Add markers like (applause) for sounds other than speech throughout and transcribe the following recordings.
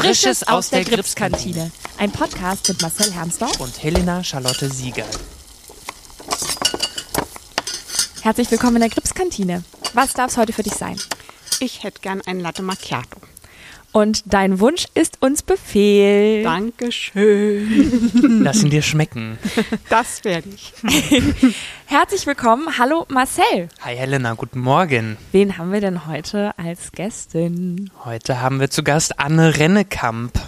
Frisches aus der Gripskantine. Ein Podcast mit Marcel Hermsdorf und Helena Charlotte Sieger. Herzlich willkommen in der Gripskantine. Was darf es heute für dich sein? Ich hätte gern einen Latte Macchiato. Und dein Wunsch ist uns Befehl. Dankeschön. (laughs) Lass ihn dir schmecken. Das werde ich. (laughs) Herzlich willkommen. Hallo Marcel. Hi Helena, guten Morgen. Wen haben wir denn heute als Gästin? Heute haben wir zu Gast Anne Rennekamp.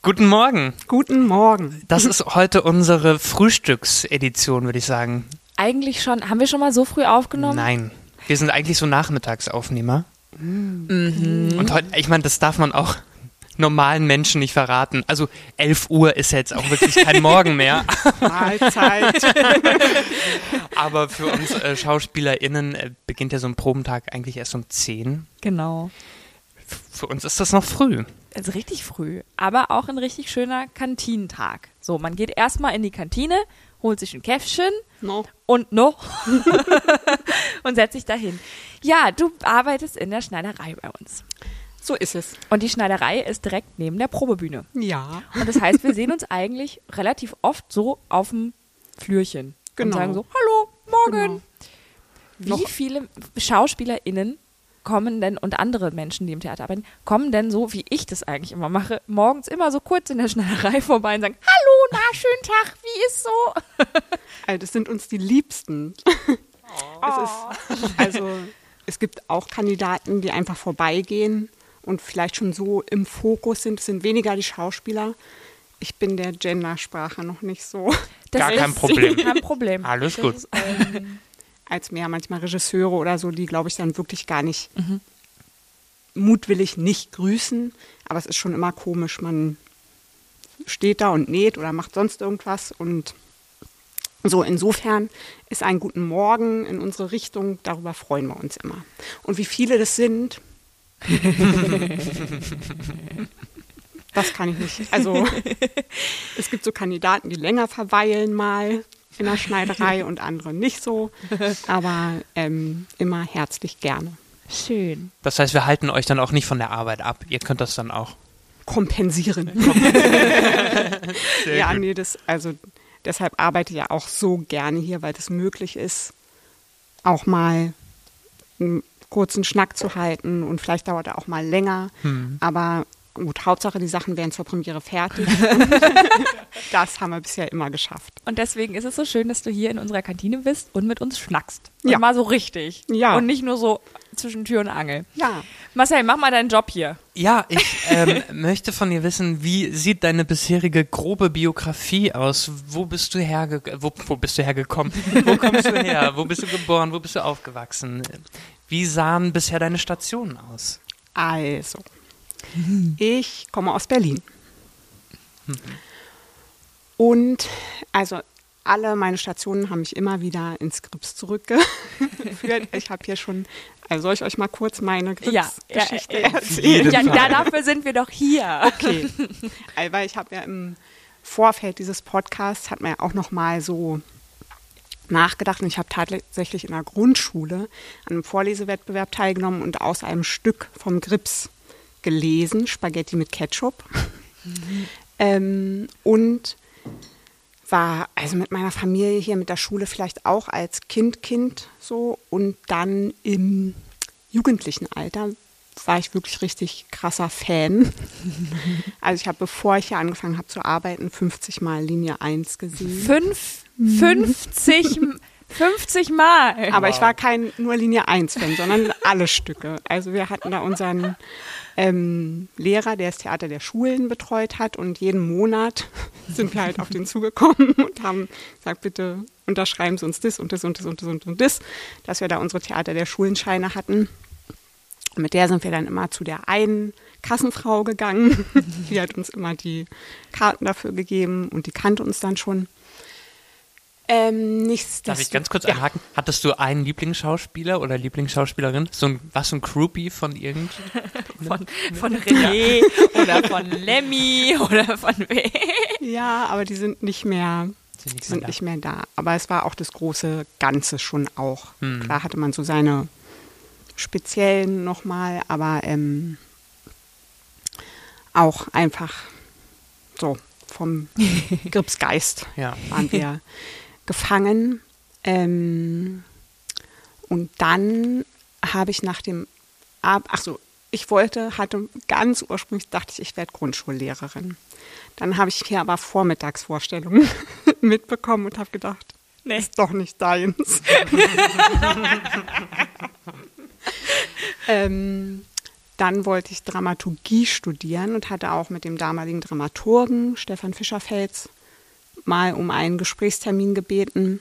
Guten Morgen. Guten Morgen. Das ist heute unsere Frühstücksedition, würde ich sagen. Eigentlich schon. Haben wir schon mal so früh aufgenommen? Nein. Wir sind eigentlich so Nachmittagsaufnehmer. Mhm. Und heute, ich meine, das darf man auch normalen Menschen nicht verraten. Also 11 Uhr ist jetzt auch wirklich kein (laughs) Morgen mehr. Mahlzeit. (laughs) Aber für uns äh, SchauspielerInnen äh, beginnt ja so ein Probentag eigentlich erst um 10. Genau. F für uns ist das noch früh. Also richtig früh. Aber auch ein richtig schöner Kantinentag. So, man geht erstmal in die Kantine, holt sich ein Käffchen No. und noch (laughs) und setzt sich dahin. Ja, du arbeitest in der Schneiderei bei uns. So ist es. Und die Schneiderei ist direkt neben der Probebühne. Ja. Und das heißt, wir sehen uns eigentlich relativ oft so auf dem Flürchen. Genau. Und sagen so, hallo, morgen. Genau. Wie Noch- viele SchauspielerInnen kommen denn und andere Menschen, die im Theater arbeiten, kommen denn so, wie ich das eigentlich immer mache, morgens immer so kurz in der Schneiderei vorbei und sagen, hallo, na, schönen Tag, wie ist so? (laughs) Also das sind uns die Liebsten. Es ist, also es gibt auch Kandidaten, die einfach vorbeigehen und vielleicht schon so im Fokus sind. Es sind weniger die Schauspieler. Ich bin der Gendersprache noch nicht so. Das Gar kein Problem. Kein Problem. Alles Das gut. ist, ähm, (laughs) als mehr manchmal Regisseure oder so, die glaube ich dann wirklich gar nicht mutwillig nicht grüßen. Aber es ist schon immer komisch, man steht da und näht oder macht sonst irgendwas und so, insofern ist ein guten Morgen in unsere Richtung, darüber freuen wir uns immer. Und wie viele das sind, (laughs) das kann ich nicht. Also es gibt so Kandidaten, die länger verweilen mal in der Schneiderei und andere nicht so, aber ähm, immer herzlich gerne. schön. Das heißt, wir halten euch dann auch nicht von der Arbeit ab. Ihr könnt das dann auch. Kompensieren. (laughs) (laughs) Ja, nee, das, also deshalb arbeite ich ja auch so gerne hier, weil es möglich ist, auch mal einen kurzen Schnack zu halten und vielleicht dauert er auch mal länger. Hm. Aber gut, Hauptsache die Sachen werden zur Premiere fertig. (laughs) das haben wir bisher immer geschafft. Und deswegen ist es so schön, dass du hier in unserer Kantine bist und mit uns schnackst. Und Ja. mal so richtig. Ja. Und nicht nur so zwischen Tür und Angel. Ja, Marcel, mach mal deinen Job hier. Ja, ich ähm, (laughs) möchte von dir wissen, wie sieht deine bisherige grobe Biografie aus? Wo bist du herge wo, wo bist du hergekommen? Wo kommst du her? Wo bist du geboren? Wo bist du aufgewachsen? Wie sahen bisher deine Stationen aus? also. Ich komme aus Berlin. Und also alle meine Stationen haben mich immer wieder ins Grips zurückgeführt. (laughs) Ich habe hier schon, also soll ich euch mal kurz meine Grips-Geschichte ja, äh, erzählen? Ja, ja, dafür sind wir doch hier. Okay. Also, Weil ich habe ja im Vorfeld dieses Podcasts hat man ja auch noch mal so nachgedacht und ich habe tatsächlich in der Grundschule an einem Vorlesewettbewerb teilgenommen und aus einem Stück vom Grips gelesen, Spaghetti mit Ketchup. Ähm, und war also mit meiner Familie hier mit der Schule vielleicht auch als Kind Kind so und dann im jugendlichen Alter war ich wirklich richtig krasser Fan. (laughs) Also ich habe, bevor ich hier angefangen habe zu arbeiten, 50 Mal Linie 1 gesehen. Fünf, 50, 50 Mal. Aber ich war kein nur Linie 1-Fan, sondern alle Stücke. Also wir hatten da unseren ähm, Lehrer, der das Theater der Schulen betreut hat und jeden Monat (laughs) sind wir halt auf den zugekommen und haben gesagt, bitte unterschreiben Sie uns das und das und das und das und das, dass wir da unsere Theater der Schulenscheine hatten. Und mit der sind wir dann immer zu der einen Kassenfrau gegangen. (laughs) Die hat uns immer die Karten dafür gegeben und die kannte uns dann schon. Ähm, nichts Darf ich ganz kurz ja. einhaken? Hattest du einen Lieblingsschauspieler oder Lieblingsschauspielerin? So ein, was so ein Groupie von irgend? (laughs) Von, von René (laughs) oder von Lemmy oder von (laughs) wem. Ja, aber die sind nicht mehr, Sind nicht die sind mehr da. nicht mehr da. Aber es war auch das große Ganze schon auch. Hm. Klar hatte man so seine speziellen nochmal, aber ähm, auch einfach so vom Gripsgeist Ja. waren wir gefangen. Ähm, und dann habe ich nach dem Ab ach so, ich wollte, hatte ganz ursprünglich dachte ich, ich werde Grundschullehrerin. Dann habe ich hier aber Vormittagsvorstellungen (laughs) mitbekommen und habe gedacht, Nee. ist doch nicht deins. (laughs) ähm, dann wollte ich Dramaturgie studieren und hatte auch mit dem damaligen Dramaturgen Stefan Fischerfels mal um einen Gesprächstermin gebeten.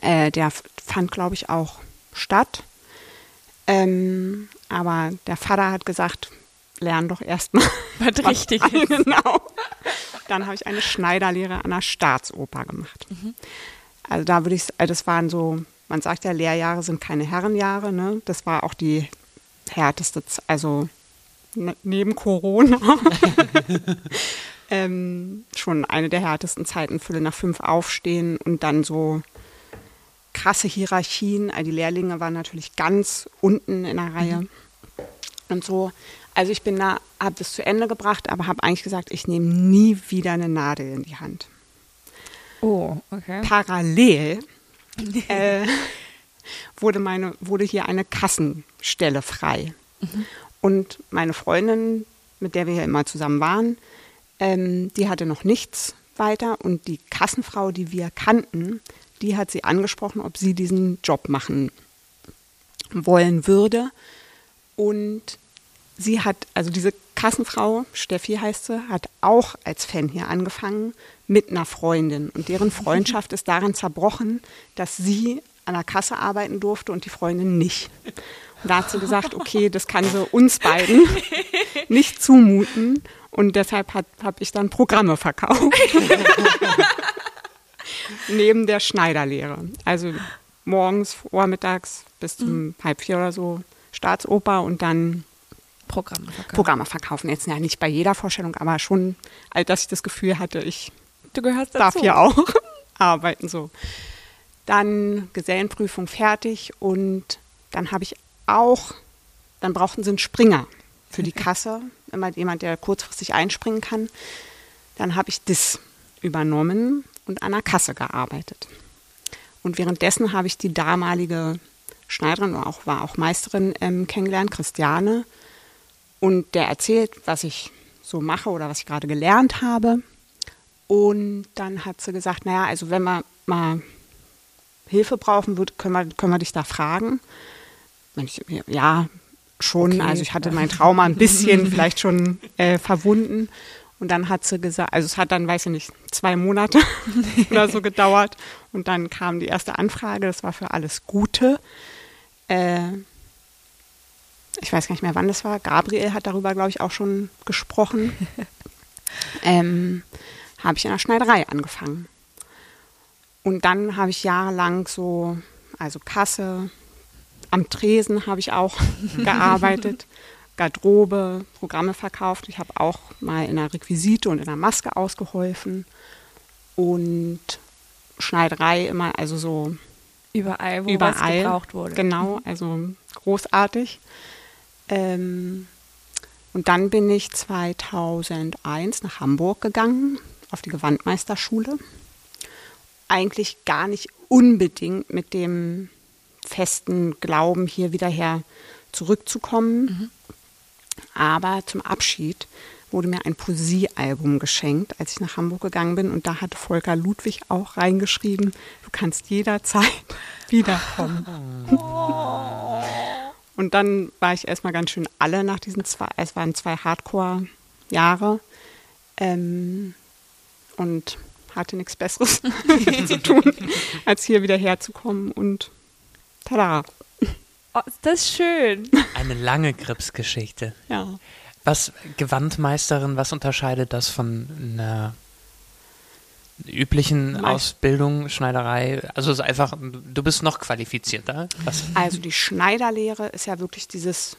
Äh, der fand, glaube ich, auch statt. Ähm, aber der Vater hat gesagt, lern doch erstmal. (laughs) Was richtig (laughs) genau. Dann habe ich eine Schneiderlehre an der Staatsoper gemacht. Also da würde ich, also das waren so, man sagt ja, Lehrjahre sind keine Herrenjahre, ne? Das war auch die härteste, also ne, neben Corona. (laughs) ähm, schon eine der härtesten Zeiten, Viertel nach fünf aufstehen und dann so krasse Hierarchien. Also die Lehrlinge waren natürlich ganz unten in der Reihe und so. Also ich bin da, habe das zu Ende gebracht, aber habe eigentlich gesagt, ich nehme nie wieder eine Nadel in die Hand. Oh, okay. Parallel (laughs) äh, wurde, meine, wurde hier eine Kassenstelle frei. Und meine Freundin, mit der wir hier immer zusammen waren, ähm, die hatte noch nichts weiter. Und die Kassenfrau, die wir kannten, die hat sie angesprochen, ob sie diesen Job machen wollen würde. Und sie hat, also diese Kassenfrau, Steffi heißt sie, hat auch als Fan hier angefangen mit einer Freundin. Und deren (laughs) Freundschaft ist darin zerbrochen, dass sie an der Kasse arbeiten durfte und die Freundin nicht. Und da hat sie gesagt, okay, das kann sie uns beiden (laughs) nicht zumuten. Und deshalb habe ich dann Programme verkauft. (laughs) Neben der Schneiderlehre. Also morgens, vormittags bis zum halb vier oder so Staatsoper und dann Programme verkaufen. Programme verkaufen. Jetzt ja nicht bei jeder Vorstellung, aber schon, als dass ich das Gefühl hatte, ich Du gehörst darf hier auch (laughs) arbeiten. So. Dann Gesellenprüfung fertig und dann habe ich auch, dann brauchten sie einen Springer für die Kasse, immer jemand, der kurzfristig einspringen kann. Dann habe ich das übernommen und an der Kasse gearbeitet. Und währenddessen habe ich die damalige Schneiderin, oder auch, war auch Meisterin ähm, kennengelernt, Christiane. Und der erzählt, was ich so mache oder was ich gerade gelernt habe. Und dann hat sie gesagt, naja, also wenn wir mal Hilfe brauchen, können, wir, können wir dich da fragen. Ich, ja, schon. Okay. Also ich hatte mein Trauma ein bisschen (laughs) vielleicht schon äh, verwunden. Und dann hat sie gesagt, also es hat dann, weiß ich nicht, zwei Monate (laughs) oder so gedauert. Und dann kam die erste Anfrage, das war für alles Gute. Äh, ich weiß gar nicht mehr, wann das war. Gabriel hat darüber, glaube ich, auch schon gesprochen. (laughs) ähm, habe ich in der Schneiderei angefangen. Und dann habe ich jahrelang so, also Kasse, am Tresen habe ich auch (laughs) gearbeitet, Garderobe, Programme verkauft. Ich habe auch mal in der Requisite und in der Maske ausgeholfen und Schneiderei immer, also so Überall, wo überall was gebraucht wurde. Genau, also großartig. Ähm, und dann bin ich 2001 nach Hamburg gegangen, auf die Gewandmeisterschule. Eigentlich gar nicht unbedingt mit dem festen Glauben, hier wieder her zurückzukommen. Aber zum Abschied wurde mir ein Poesiealbum geschenkt, als ich nach Hamburg gegangen bin. Und da hatte Volker Ludwig auch reingeschrieben, du kannst jederzeit (laughs) wiederkommen. Und dann war ich erstmal ganz schön alle nach diesen zwei, es waren zwei Hardcore-Jahre ähm, und hatte nichts Besseres (laughs) zu tun, als hier wieder herzukommen und tada. Oh, ist das schön. (laughs) Eine lange Gripsgeschichte. Ja. Was, Gewandmeisterin, was unterscheidet das von einer üblichen Meist- Ausbildung, Schneiderei? Also es ist einfach, du bist noch qualifizierter. Was? Also die Schneiderlehre ist ja wirklich dieses,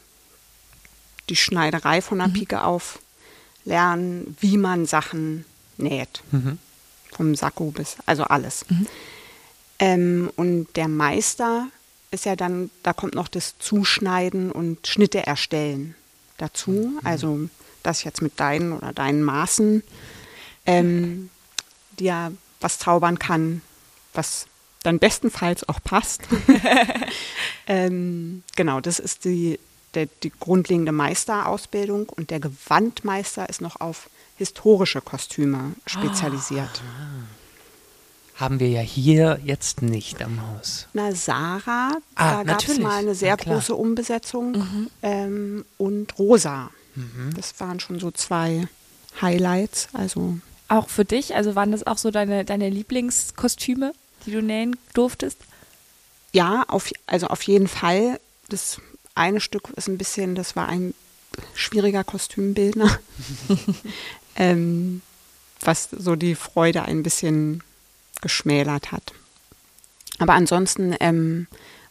die Schneiderei von der Pike auf lernen, wie man Sachen näht. Mhm. Vom Sakko bis, also alles. Ähm, und der Meister ist ja dann, da kommt noch das Zuschneiden und Schnitte erstellen dazu. Also dass ich jetzt mit deinen oder deinen Maßen ähm, dir was zaubern kann, was dann bestenfalls auch passt. (laughs) ähm, genau, das ist die, der, die grundlegende Meisterausbildung und der Gewandmeister ist noch auf historische Kostüme spezialisiert. Haben wir ja hier jetzt nicht am Haus. Na, Sarah, Ah, da gab es mal eine sehr große Umbesetzung. Ähm, und Rosa. Das waren schon so zwei Highlights. Also Auch für dich, also waren das auch so deine, deine Lieblingskostüme, die du nähen durftest? ja, auf, also auf jeden Fall. Das eine Stück ist ein bisschen, das war ein schwieriger Kostümbildner, (laughs) (laughs) ähm, was so die Freude ein bisschen geschmälert hat. Aber ansonsten ähm,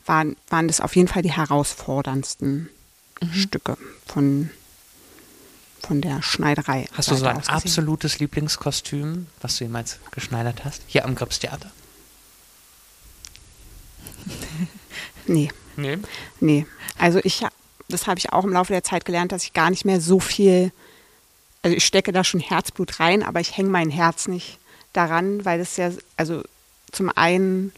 waren, waren das auf jeden Fall die herausforderndsten Mhm. Stücke von, von der Schneiderei. Hast du so ein absolutes Lieblingskostüm, was du jemals geschneidert hast? Hier am Gripstheater? (laughs) Nee. Nee. Nee, also ich, das habe ich auch im Laufe der Zeit gelernt, dass ich gar nicht mehr so viel, also ich stecke da schon Herzblut rein, aber ich hänge mein Herz nicht daran, weil es ja, also zum einen,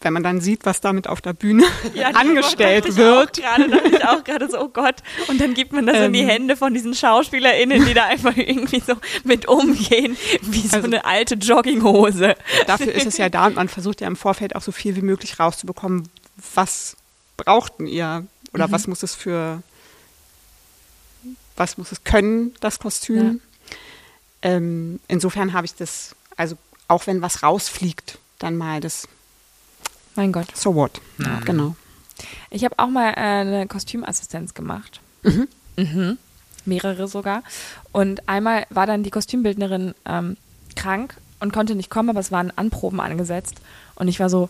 wenn man dann sieht, was damit auf der Bühne (laughs) (laughs) angestellt wird, Gerade dachte ich auch gerade so, oh Gott. Und dann gibt man das in die Ähm. Hände von diesen SchauspielerInnen, die da einfach irgendwie so mit umgehen, wie so Also- eine alte Jogginghose. dafür ist es ja da und man versucht ja im Vorfeld auch so viel wie möglich rauszubekommen, was brauchten ihr oder was muss es für, was muss es können, das Kostüm. Ähm, insofern habe ich das, also auch wenn was rausfliegt, dann mal das Mein Gott. So what. Ja, genau. Ich habe auch mal äh, eine Kostümassistenz gemacht. Mhm. Mehrere sogar. Und einmal war dann die Kostümbildnerin ähm, krank und konnte nicht kommen, aber es waren Anproben angesetzt. Und ich war so,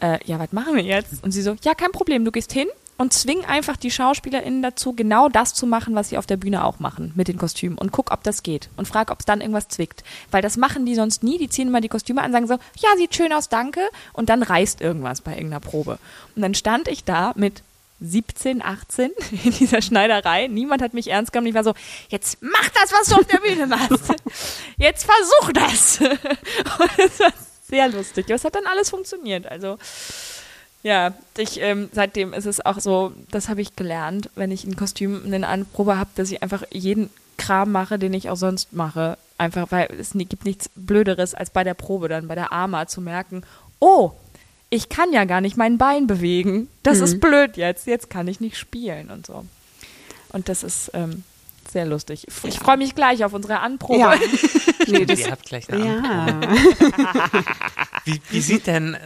äh, ja, was machen wir jetzt? Und sie so, ja, kein Problem, du gehst hin und zwing einfach die SchauspielerInnen dazu, genau das zu machen, was sie auf der Bühne auch machen mit den Kostümen und guck, ob das geht und frag, ob es dann irgendwas zwickt. Weil das machen die sonst nie. Die ziehen immer die Kostüme an, sagen so, ja, sieht schön aus, danke. Und dann reißt irgendwas bei irgendeiner Probe. Und dann stand ich da mit 17, 18 (laughs) in dieser Schneiderei. Niemand hat mich ernst genommen. Ich war so, jetzt mach das, was du auf der Bühne machst. (laughs) Jetzt versuch das. (laughs) Und es war sehr lustig. Es hat dann alles funktioniert. Also, ja, ich, ähm, seitdem ist es auch so, das habe ich gelernt, wenn ich ein Kostüm, eine Anprobe habe, dass ich einfach jeden Kram mache, den ich auch sonst mache. Einfach, weil es gibt nichts Blöderes, als bei der Probe dann, bei der Arma zu merken, oh, ich kann ja gar nicht mein Bein bewegen. Das ist blöd jetzt. Jetzt kann ich nicht spielen und so. Und das ist ähm, sehr lustig. Ich Ja. freue mich gleich auf unsere Anprobe. Ja. (laughs) nee, das, Ihr habt gleich eine Anprobe. ja. (laughs) Wie, wie sieht denn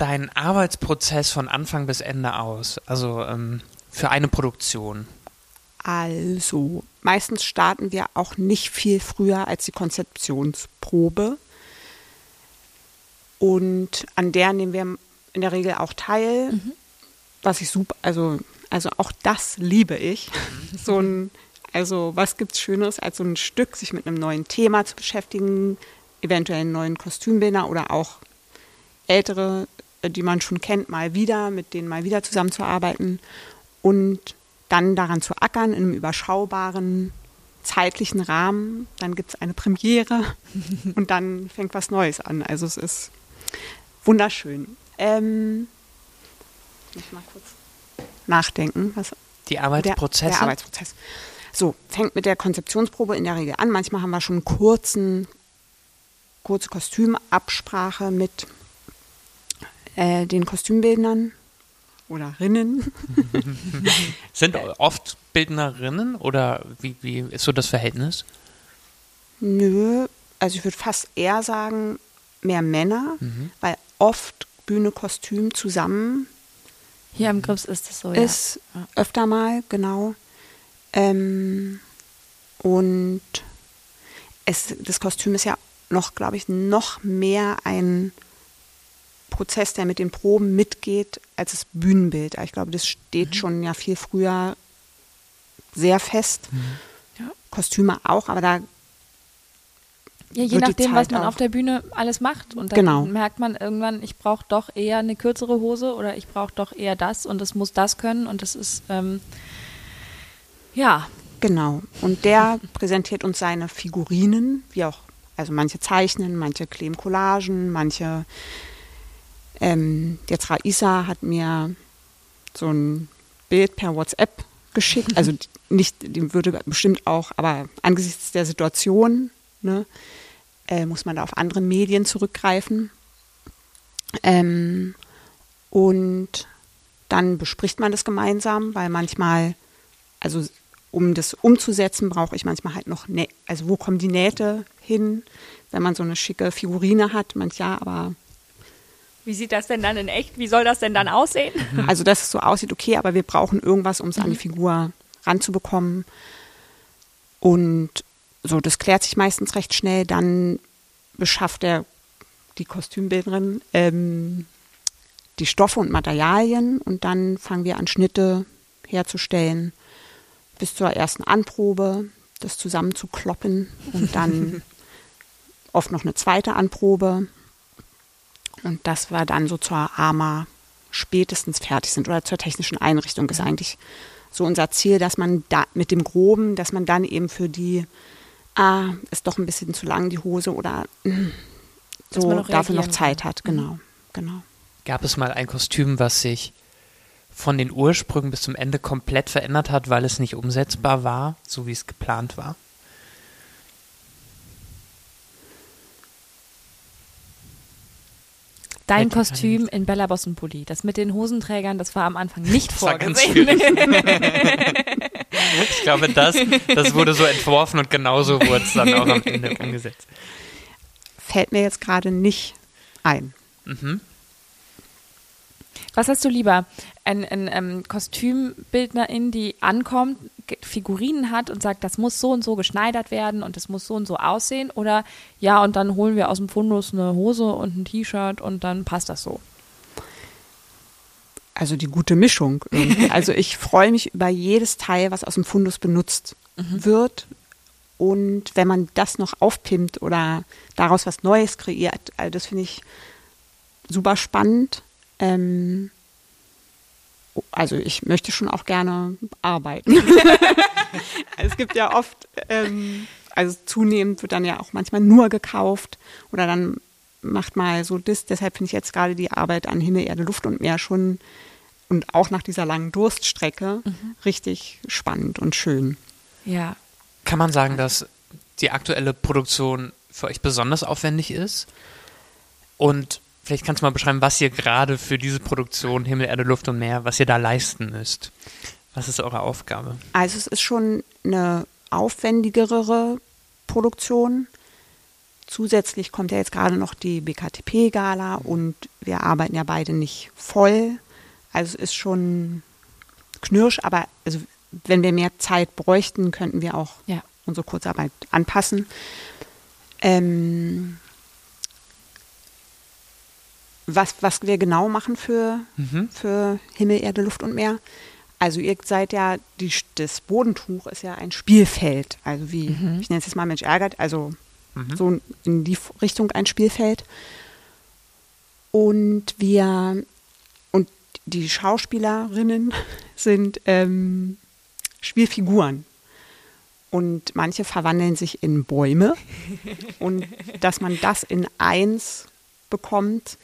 dein Arbeitsprozess von Anfang bis Ende aus? Also ähm, für eine Produktion. Also, meistens starten wir auch nicht viel früher als die Konzeptionsprobe. Und an der nehmen wir in der Regel auch teil. Was ich super, also, also auch das liebe ich. So ein, also was gibt's Schöneres, als so ein Stück, sich mit einem neuen Thema zu beschäftigen, eventuell einen neuen Kostümbildner oder auch ältere, die man schon kennt, mal wieder, mit denen mal wieder zusammenzuarbeiten und dann daran zu ackern in einem überschaubaren zeitlichen Rahmen. Dann gibt es eine Premiere (laughs) und dann fängt was Neues an. Also es ist wunderschön. Ähm, ich muss mal kurz nachdenken. Was, Die Arbeitsprozesse? der, der Arbeitsprozess. So, fängt mit der Konzeptionsprobe in der Regel an. Manchmal haben wir schon einen kurzen, kurze Kostümabsprache mit äh, den Kostümbildnern oder Rinnen. (laughs) Sind oft Bildnerinnen oder wie, wie ist so das Verhältnis? Nö, also ich würde fast eher sagen, mehr Männer, weil oft Bühne, Kostüm zusammen Hier am Grips ist es so, ja. ist, öfter mal, genau. Ähm, und es, das Kostüm ist ja noch, glaube ich, noch mehr ein Prozess, der mit den Proben mitgeht, als das Bühnenbild. Ich glaube, das steht schon ja viel früher sehr fest. Ja. Kostüme auch, aber da Ja, je wird die nachdem, was man auf der Bühne alles macht. Und dann Genau. merkt man irgendwann, ich brauche doch eher eine kürzere Hose oder ich brauche doch eher das und es muss das können. Und das ist, ähm, ja, Genau. Und der präsentiert uns seine Figurinen, wie auch, also manche zeichnen, manche kleben Collagen, manche. Ähm, jetzt Raisa hat mir so ein Bild per WhatsApp geschickt. Also (laughs) nicht, die würde bestimmt auch, aber angesichts der Situation ne, äh, muss man da auf andere Medien zurückgreifen. Ähm, und dann bespricht man das gemeinsam, weil manchmal, also um das umzusetzen, brauche ich manchmal halt noch, Nä also wo kommen die Nähte hin, wenn man so eine schicke Figurine hat, manchmal, aber Wie sieht das denn dann in echt? Wie soll das denn dann aussehen? also dass es so aussieht, okay, aber wir brauchen irgendwas, um es an die Figur ranzubekommen. Und so, das klärt sich meistens recht schnell. Dann beschafft er die Kostümbildnerin ähm, die Stoffe und Materialien und dann fangen wir an, Schnitte herzustellen bis zur ersten Anprobe, das zusammenzukloppen und dann (laughs) oft noch eine zweite Anprobe. Und das war dann so zur AMA spätestens fertig sind oder zur technischen Einrichtung ist eigentlich so unser Ziel, dass man da mit dem Groben, dass man dann eben für die, ah, ist doch ein bisschen zu lang die Hose oder (clears throat) Dass so man noch dafür noch Zeit kann. hat. Genau, genau. Gab es mal ein Kostüm, was sich von den Ursprüngen bis zum Ende komplett verändert hat, weil es nicht umsetzbar war, so wie es geplant war? Dein Kostüm in Bella Bossenpulli, das mit den Hosenträgern, das war am Anfang (laughs) nicht Das war ganz vorgesehen. (laughs) Ich glaube, das, das wurde so entworfen und genauso wurde es dann auch am Ende umgesetzt. Fällt mir jetzt gerade nicht ein. Mhm. Was hast du lieber? Ein, ein ähm, Kostümbildnerin, die ankommt, Figurinen hat und sagt, das muss so und so geschneidert werden und das muss so und so aussehen? Oder ja, und dann holen wir aus dem Fundus eine Hose und ein T-Shirt und dann passt das so? Also die gute Mischung. irgendwie. (laughs) Also ich freue mich über jedes Teil, was aus dem Fundus benutzt wird. Und wenn man das noch aufpimmt oder daraus was Neues kreiert, also das finde ich super spannend. Ähm, also ich möchte schon auch gerne arbeiten. (laughs) (laughs) es gibt ja oft, ähm, also zunehmend wird dann ja auch manchmal nur gekauft oder dann macht mal so das. Deshalb finde ich jetzt gerade die Arbeit an Himmel, Erde, Luft und Meer schon und auch nach dieser langen Durststrecke richtig spannend und schön. Ja. Kann man sagen, dass die aktuelle Produktion für euch besonders aufwendig ist? Und vielleicht kannst du mal beschreiben, was ihr gerade für diese Produktion Himmel, Erde, Luft und Meer, was ihr da leisten müsst. Was ist eure Aufgabe? Also es ist schon eine aufwendigere Produktion. Zusätzlich kommt ja jetzt gerade noch die BKTP-Gala und wir arbeiten ja beide nicht voll. Also es ist schon knirsch, aber also wenn wir mehr Zeit bräuchten, könnten wir auch Ja. unsere Kurzarbeit anpassen. Ähm, was, was wir genau machen für, Mhm. für Himmel, Erde, Luft und Meer. Also ihr seid ja, die, das Bodentuch ist ja ein Spielfeld. Also wie, ich nenne es jetzt mal Mensch ärgert, also Mhm. so in die Richtung ein Spielfeld. Und wir, und die Schauspielerinnen (laughs) sind ähm, Spielfiguren. Und manche verwandeln sich in Bäume. (laughs) Und dass man das in eins bekommt,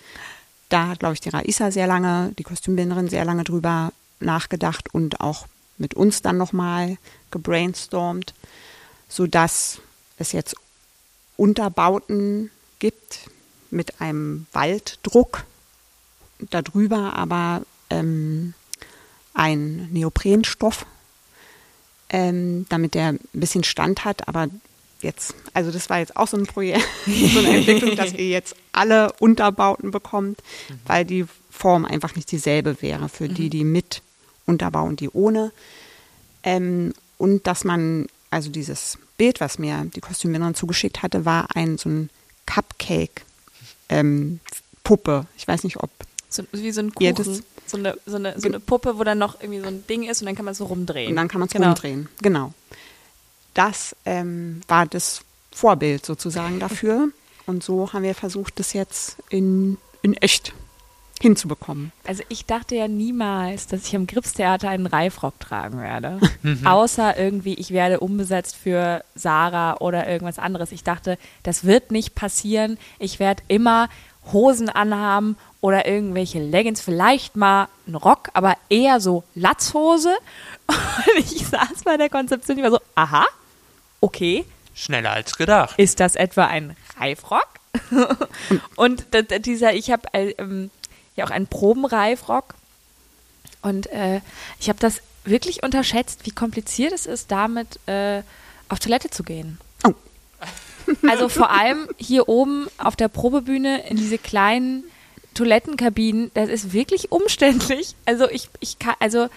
da hat, glaube ich, die Raisa sehr lange, die Kostümbinderin sehr lange drüber nachgedacht und auch mit uns dann nochmal gebrainstormt, sodass es jetzt Unterbauten gibt mit einem Walddruck darüber, aber ähm, ein Neoprenstoff, ähm, damit der ein bisschen Stand hat, aber jetzt, also das war jetzt auch so ein Projekt, (laughs) so eine Entwicklung, dass ihr jetzt alle Unterbauten bekommt, weil die Form einfach nicht dieselbe wäre für die, die mit Unterbau und die ohne. Ähm, und dass man, also dieses Bild, was mir die Kostümbinderin zugeschickt hatte, war ein so ein Cupcake-Puppe. ich weiß nicht, ob So, wie so ein Kuchen. das- so, eine, so, eine, so eine Puppe, wo dann noch irgendwie so ein Ding ist und dann kann man es so rumdrehen. Und dann kann man es Genau. rumdrehen. Genau. Das ähm, war das Vorbild sozusagen dafür. Und so haben wir versucht, das jetzt in, in echt hinzubekommen. Also ich dachte ja niemals, dass ich im Gripstheater einen Reifrock tragen werde. (laughs) Außer irgendwie, ich werde umbesetzt für Sarah oder irgendwas anderes. Ich dachte, das wird nicht passieren. Ich werde immer Hosen anhaben oder irgendwelche Leggings, vielleicht mal einen Rock, aber eher so Latzhose. (laughs) Und ich saß bei der Konzeption, ich war so, aha, okay, Schneller als gedacht. ist das etwa ein Reifrock? (laughs) und dieser, ich habe ähm, ja auch einen Probenreifrock und äh, ich habe das wirklich unterschätzt, wie kompliziert es ist, damit äh, auf Toilette zu gehen. Oh. (laughs) Also vor allem hier oben auf der Probebühne in diese kleinen Toilettenkabinen, das ist wirklich umständlich. Also ich, ich kann, also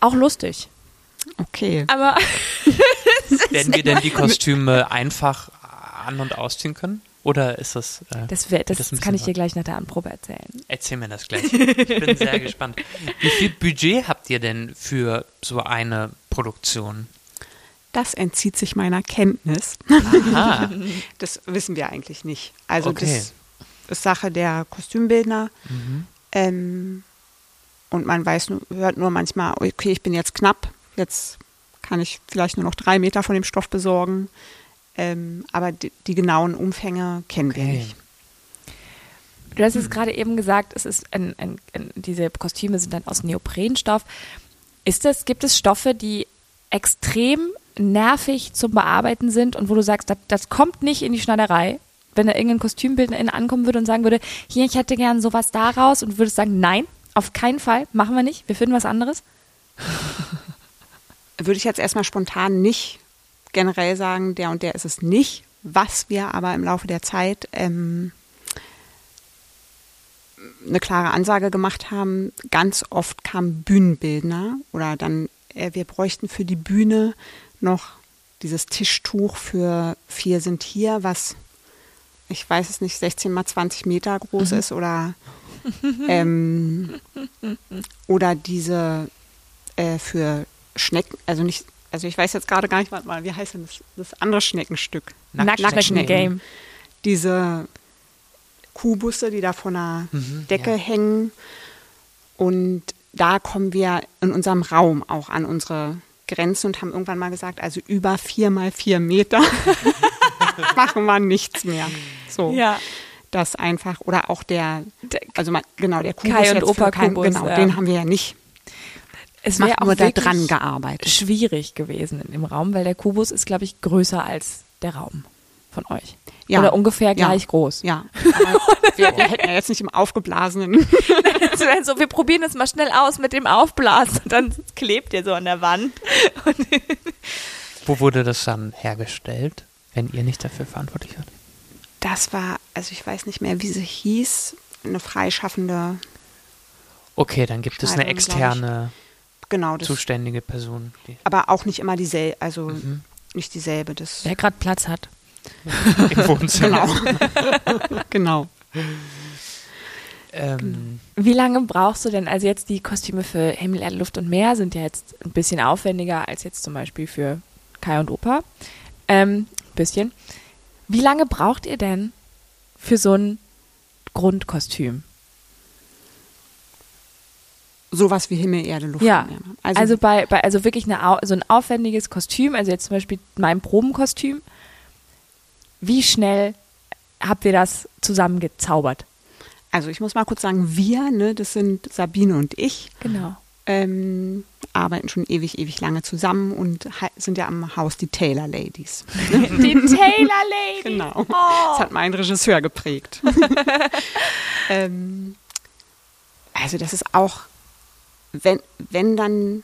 auch lustig. Okay. Aber (laughs) Werden wir denn die Kostüme einfach an- und ausziehen können? Oder ist das. Äh, das, wär, das, Das kann ich dir gleich nach der Anprobe erzählen. Erzähl mir das gleich. Ich bin sehr (laughs) gespannt. Wie viel Budget habt ihr denn für so eine Produktion? Das entzieht sich meiner Kenntnis. Aha. (laughs) Das wissen wir eigentlich nicht. Also Okay. das ist Sache der Kostümbildner. Ähm, und man weiß, hört nur manchmal, okay, ich bin jetzt knapp, jetzt kann ich vielleicht nur noch drei Meter von dem Stoff besorgen. Ähm, aber die, die genauen Umfänge kennen wir Okay. nicht. Du hast es gerade eben gesagt, es ist ein, ein, ein, diese Kostüme sind dann aus Neoprenstoff. Ist das, gibt es Stoffe, die extrem nervig zum Bearbeiten sind und wo du sagst, das, das kommt nicht in die Schneiderei? Wenn da irgendein Kostümbildner ankommen würde und sagen würde, hier, ich hätte gern sowas daraus und du würdest sagen, nein, auf keinen Fall, machen wir nicht, wir finden was anderes? (laughs) Würde ich jetzt erstmal spontan nicht generell sagen, der und der ist es nicht. Was wir aber im Laufe der Zeit ähm, eine klare Ansage gemacht haben, ganz oft kam Bühnenbildner oder dann, äh, wir bräuchten für die Bühne noch dieses Tischtuch für vier sind hier, was ich weiß es nicht, 16 mal 20 Meter groß ist oder ähm, (laughs) oder diese äh, für Schnecken, also nicht, also ich weiß jetzt gerade gar nicht, warte mal, wie heißt denn das, das andere Schneckenstück? Nacktschnecken-Game. Diese Kuhbusse, die da von der Mhm, Decke ja. hängen. Und da kommen wir in unserem Raum auch an unsere Grenzen und haben irgendwann mal gesagt, also über vier mal vier Meter (laughs) machen wir nichts mehr. So. Ja. Das einfach, oder auch der, also man, genau, der Kubus. Kai und jetzt Opa kein- Kubus, Genau, ja. den haben wir ja nicht. Es Macht wäre auch nur da dran gearbeitet. schwierig gewesen in dem Raum, weil der Kubus ist, glaube ich, größer als der Raum von euch. Ja. Oder ungefähr Ja. gleich groß. Ja, (laughs) aber wir, wir hätten ja jetzt nicht im aufgeblasenen. Es wäre so, wir probieren es mal schnell aus mit dem Aufblasen und dann klebt ihr so an der Wand. (laughs) Wo wurde das dann hergestellt, wenn ihr nicht dafür verantwortlich seid? Das war, also ich weiß nicht mehr, wie sie hieß, eine freischaffende, Okay, dann gibt es eine externe genau, das, zuständige Person. Aber auch nicht immer dieselbe, also Mhm. nicht dieselbe. Das, Wer gerade Platz hat. (laughs) im Wohnzimmer. genau. (laughs) Ähm, Wie lange brauchst du denn, also jetzt die Kostüme für Himmel, Erde, Luft und Meer sind ja jetzt ein bisschen aufwendiger als jetzt zum Beispiel für Kai und Opa. Ähm, bisschen. Wie lange braucht ihr denn für so ein Grundkostüm? Sowas wie Himmel, Erde, Luft. Ja. Also, Also, bei, bei also wirklich eine, so ein aufwendiges Kostüm, also jetzt zum Beispiel mein Probenkostüm. Wie schnell habt ihr das zusammengezaubert? also ich muss mal kurz sagen, wir, ne, das sind Sabine und ich, Genau. ähm, arbeiten schon ewig, ewig lange zusammen und sind ja am Haus die Taylor Ladies. (laughs) Die Taylor Lady. Genau. Oh. Das hat mein Regisseur geprägt. (laughs) ähm, also das ist auch, wenn, wenn dann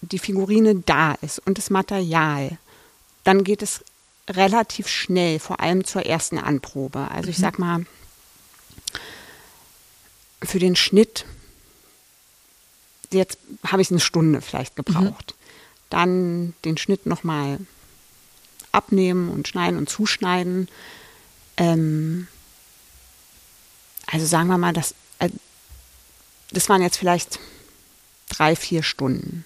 die Figurine da ist und das Material, dann geht es relativ schnell, vor allem zur ersten Anprobe. Also ich sag mal, für den Schnitt, jetzt habe ich eine Stunde vielleicht gebraucht. Dann den Schnitt nochmal abnehmen und schneiden und zuschneiden. Ähm, also sagen wir mal, das, äh, das waren jetzt vielleicht drei, vier Stunden.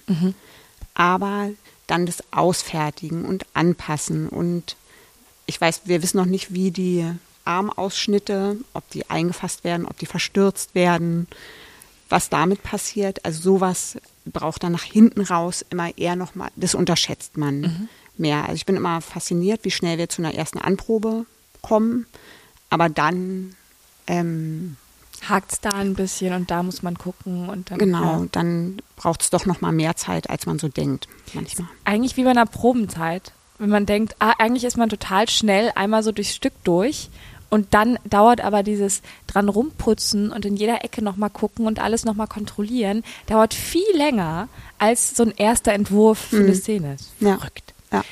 Aber dann das Ausfertigen und Anpassen und ich weiß, wir wissen noch nicht, wie die Armausschnitte, ob die eingefasst werden, ob die verstürzt werden, was damit passiert. Also sowas braucht dann nach hinten raus immer eher nochmal, das unterschätzt man Mhm. mehr. Also ich bin immer fasziniert, wie schnell wir zu einer ersten Anprobe kommen, aber dann ähm, Hakt da ein bisschen und da muss man gucken und dann. Genau, Ja. dann braucht es doch noch mal mehr Zeit, als man so denkt manchmal. Eigentlich wie bei einer Probenzeit. Wenn man denkt, ah, eigentlich ist man total schnell einmal so durchs Stück durch und dann dauert aber dieses dran rumputzen und in jeder Ecke nochmal gucken und alles nochmal kontrollieren, dauert viel länger als so ein erster Entwurf für eine Szene. Ist Ja. Verrückt. Ja.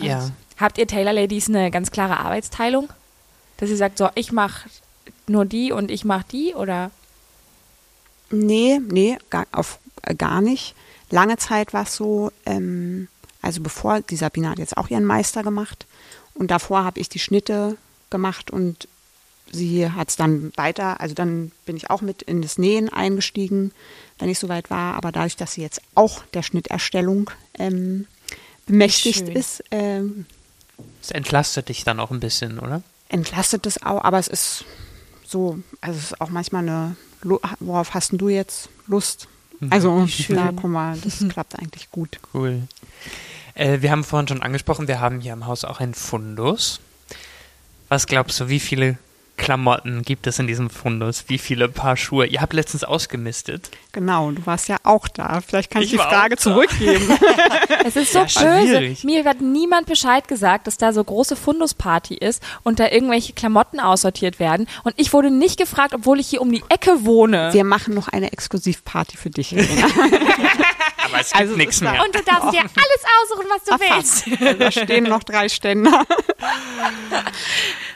Ja. Habt ihr Taylor Ladies eine ganz klare Arbeitsteilung? Dass ihr sagt, so, ich mache nur die und ich mache die oder? Nee, nee, gar, auf, äh, gar nicht. Lange Zeit war es so, ähm, also bevor, die Sabine hat jetzt auch ihren Meister gemacht und davor habe ich die Schnitte gemacht und sie hat es dann weiter, also dann bin ich auch mit in das Nähen eingestiegen, wenn ich soweit war, aber dadurch, dass sie jetzt auch der Schnitterstellung ähm, bemächtigt Schön. ist, ähm, Es entlastet dich dann auch ein bisschen, oder? entlastet es auch, aber es ist so, also es ist auch manchmal eine, Lu- worauf hast denn du jetzt Lust? Also, (laughs) Schön. da guck mal, das klappt eigentlich gut. Cool. Äh, wir haben vorhin schon angesprochen, wir haben hier im Haus auch einen Fundus. Was glaubst du, wie viele Klamotten gibt es in diesem Fundus? Wie viele Paar Schuhe? Ihr habt letztens ausgemistet. Genau, du warst ja auch da. Vielleicht kann ich, Ich die Frage zurückgeben. (laughs) Es ist so Ja, böse. schwierig. Mir hat niemand Bescheid gesagt, dass da so große Fundusparty ist und da irgendwelche Klamotten aussortiert werden. Und ich wurde nicht gefragt, obwohl ich hier um die Ecke wohne. Wir machen noch eine Exklusivparty für dich. (laughs) (laughs) Aber es gibt Also nichts mehr. Und du darfst dir alles aussuchen, was du willst. Erfasst. (laughs) Also, da stehen noch drei Ständer.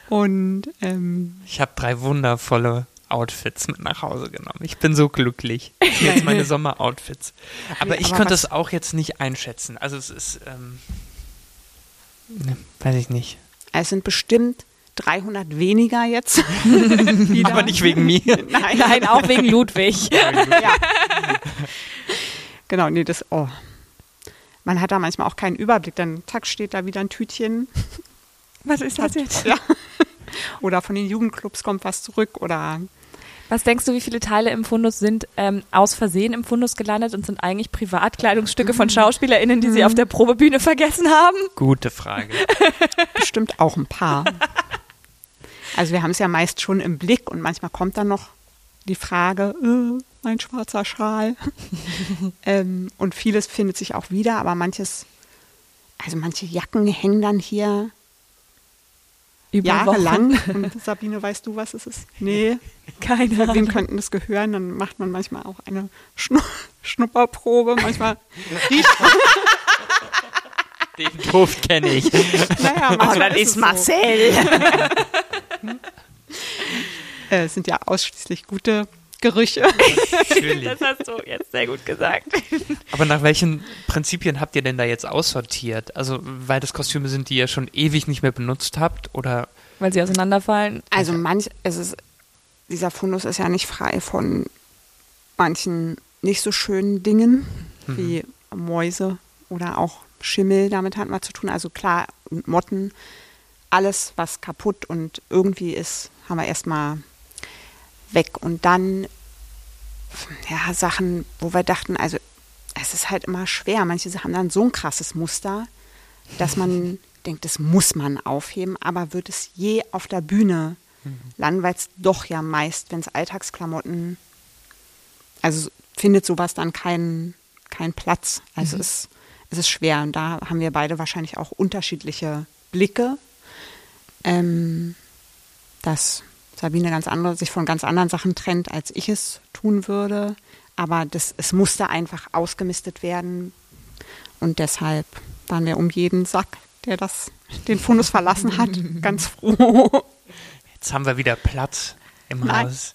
Und ähm, Ich habe drei wundervolle Outfits mit nach Hause genommen. Ich bin so glücklich. Jetzt meine (laughs) Sommeroutfits. Aber ich aber konnte es auch jetzt nicht einschätzen. Also es ist, ähm, ne, weiß ich nicht. es sind bestimmt 300 weniger jetzt. (laughs) Aber nicht wegen mir. Nein, Nein, auch wegen Ludwig. ja. Genau, nee, das, oh. Man hat da manchmal auch keinen Überblick. Dann, tack, steht da wieder ein Tütchen. (laughs) Was ist das jetzt? Ja. (laughs) Oder von den Jugendclubs kommt was zurück oder Was denkst du, wie viele Teile im Fundus sind ähm, aus Versehen im Fundus gelandet und sind eigentlich Privatkleidungsstücke von SchauspielerInnen, die sie auf der Probebühne vergessen haben? Gute Frage. (laughs) bestimmt auch ein paar. Also wir haben es ja meist schon im Blick und manchmal kommt dann noch die Frage, äh, mein schwarzer Schal. (laughs) ähm, und vieles findet sich auch wieder, aber manches, also manche Jacken hängen dann hier Über jahrelang. (laughs) Und Sabine, weißt du, was es ist? Nee, Keine wem Ahnung. könnten das gehören? Dann macht man manchmal auch eine Schnu Schnupperprobe. Manchmal riecht man, (laughs) Den Duft kenne ich. naja, manchmal ist, es So. Äh, es sind ja ausschließlich gute Gerüche. Natürlich. Das hast du jetzt sehr gut gesagt. Aber nach welchen Prinzipien habt ihr denn da jetzt aussortiert? Also, weil das Kostüme sind, die ihr schon ewig nicht mehr benutzt habt? Oder Weil sie auseinanderfallen. Also manch, es ist, dieser Fundus ist ja nicht frei von manchen nicht so schönen Dingen, wie Mäuse oder auch Schimmel, damit hatten wir zu tun. Also klar, und Motten, alles, was kaputt und irgendwie ist, haben wir erstmal weg. Und dann, ja, Sachen, wo wir dachten, also es ist halt immer schwer. Manche haben dann so ein krasses Muster, dass man (laughs) denkt, das muss man aufheben, aber wird es je auf der Bühne landen, weil es doch ja meist, wenn es Alltagsklamotten, also findet sowas dann keinen keinen Platz. Also es, es ist schwer und da haben wir beide wahrscheinlich auch unterschiedliche Blicke, ähm, dass Sabine ganz andere, sich von ganz anderen Sachen trennt, als ich es tun würde. Aber das, es musste einfach ausgemistet werden und deshalb waren wir um jeden Sack, der das, den Fundus verlassen hat, (laughs) ganz froh. jetzt haben wir wieder Platz im Nein. Haus?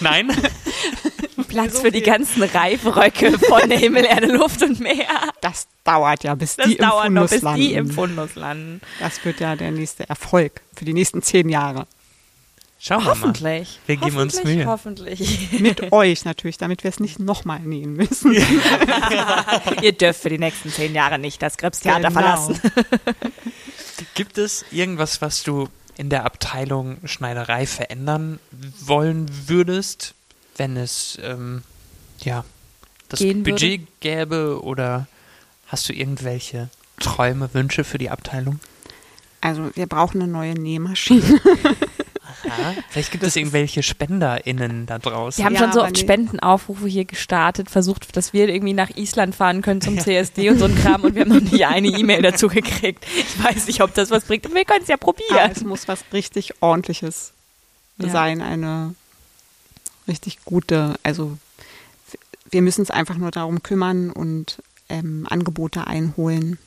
Nein? (laughs) Platz für die ganzen Reifröcke von Himmel, Erde, Luft und Meer. Das dauert ja, bis Das die im dauert noch, Fundus bis landen. die im Fundus landen. das wird ja der nächste Erfolg für die nächsten zehn Jahre. Schauen wir mal. Hoffentlich. Wir geben uns Hoffentlich, Mühe. Hoffentlich. Mit (laughs) euch natürlich, damit wir es nicht nochmal nähen müssen. (laughs) Ihr dürft für die nächsten zehn Jahre nicht das Krebstheater Genau. verlassen. (laughs) Gibt es irgendwas, was du in der Abteilung Schneiderei verändern wollen würdest, wenn es ähm, ja das Gehen würde? Budget gäbe oder hast du irgendwelche Träume, Wünsche für die Abteilung? Also wir brauchen eine neue Nähmaschine. Ja, vielleicht gibt es irgendwelche SpenderInnen da draußen. Wir haben Ja, schon so aber oft. Spendenaufrufe hier gestartet, versucht, dass wir irgendwie nach Island fahren können zum (laughs) CSD und so ein Kram und wir haben noch nie eine E-Mail dazu gekriegt. Ich weiß nicht, ob das was bringt. Wir können es ja Aber probieren. es muss was richtig ordentliches Ja. sein, eine richtig gute, also wir müssen uns einfach nur darum kümmern und ähm, Angebote einholen.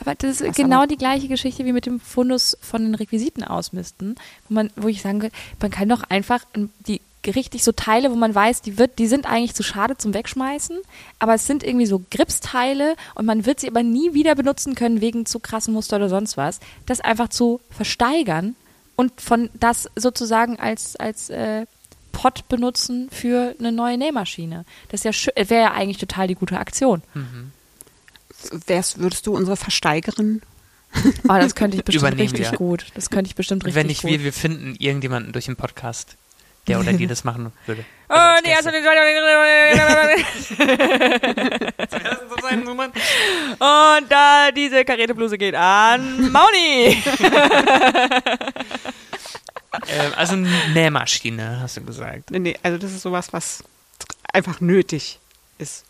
Aber das ist Was genau aber- die gleiche Geschichte wie mit dem Fundus von den Requisiten ausmisten, wo man, wo ich sagen will, man kann doch einfach die richtig so Teile, wo man weiß, die wird, die sind eigentlich zu schade zum Wegschmeißen, aber es sind irgendwie so Gripsteile und man wird sie aber nie wieder benutzen können wegen zu krassen Muster oder sonst was. Das einfach zu versteigern und von das sozusagen als als äh, Pot benutzen für eine neue Nähmaschine. Das ja wäre ja eigentlich total die gute Aktion. Wärst, würdest du unsere Versteigerin? Oh, (laughs) das könnte ich bestimmt Übernehmen richtig wir. gut. Das könnte ich bestimmt richtig Wenn nicht gut. wir, wir finden irgendjemanden durch den Podcast, der oder die (laughs) das machen würde. Oh, als nee, also. (laughs) Und da diese Karetebluse geht an Mauni. Ähm, also eine Nähmaschine, hast du gesagt. Nee, nee, also das ist sowas, was einfach nötig ist.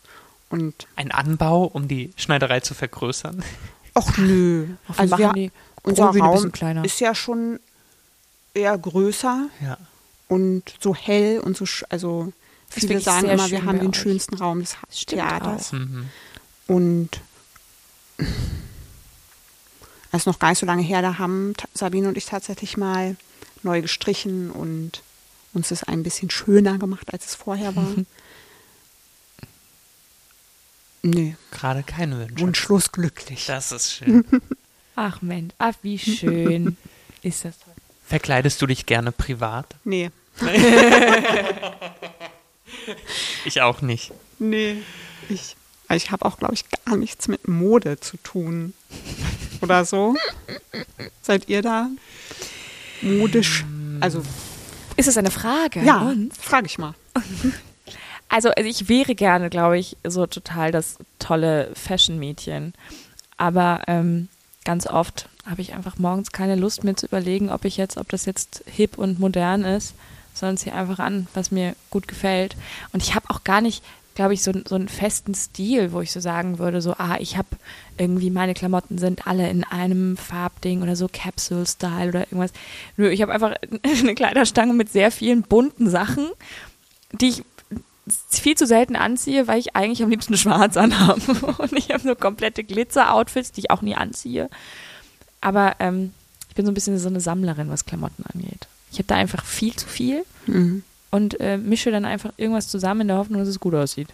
Und Ein Anbau, um die Schneiderei zu vergrößern. ach nö. Ach, Also wir, die unser bisschen Raum kleiner. ist ja schon eher größer Ja. und so hell und so, also viele sagen immer, wir haben den euch. schönsten Raum des Das stimmt Theaters. Mhm. Und es ist noch gar nicht so lange her, da haben Sabine und ich tatsächlich mal neu gestrichen und uns es ein bisschen schöner gemacht, als es vorher war. nee, Gerade keine Wünsche. wunschlos glücklich. Das ist schön. (laughs) Ach Mensch, ach wie schön (laughs) ist das toll. Verkleidest du dich gerne privat? Nee, (laughs) Ich auch nicht. nee. Ich, ich habe auch, glaube ich, gar nichts mit Mode zu tun. Oder so. Seid ihr da modisch? Also, Ist das eine Frage? ja, frage ich mal. (laughs) Also, also ich wäre gerne, glaube ich, so total das tolle Fashion-Mädchen. Aber ähm, ganz oft habe ich einfach morgens keine Lust mir zu überlegen, ob ich jetzt, ob das jetzt hip und modern ist, sondern ziehe einfach an, was mir gut gefällt. Und ich habe auch gar nicht, glaube ich, so, so einen festen Stil, wo ich so sagen würde, so, ah, ich habe irgendwie, meine Klamotten sind alle in einem Farbding oder so Capsule-Style oder irgendwas. Nö, ich habe einfach (laughs) eine Kleiderstange mit sehr vielen bunten Sachen, die ich viel zu selten anziehe, weil ich eigentlich am liebsten schwarz (laughs) anhabe. Und ich habe so komplette Glitzer-Outfits, die ich auch nie anziehe. Aber ähm, ich bin so ein bisschen so eine Sammlerin, was Klamotten angeht. Ich habe da einfach viel zu viel Mhm. Und äh, mische dann einfach irgendwas zusammen in der Hoffnung, dass es gut aussieht.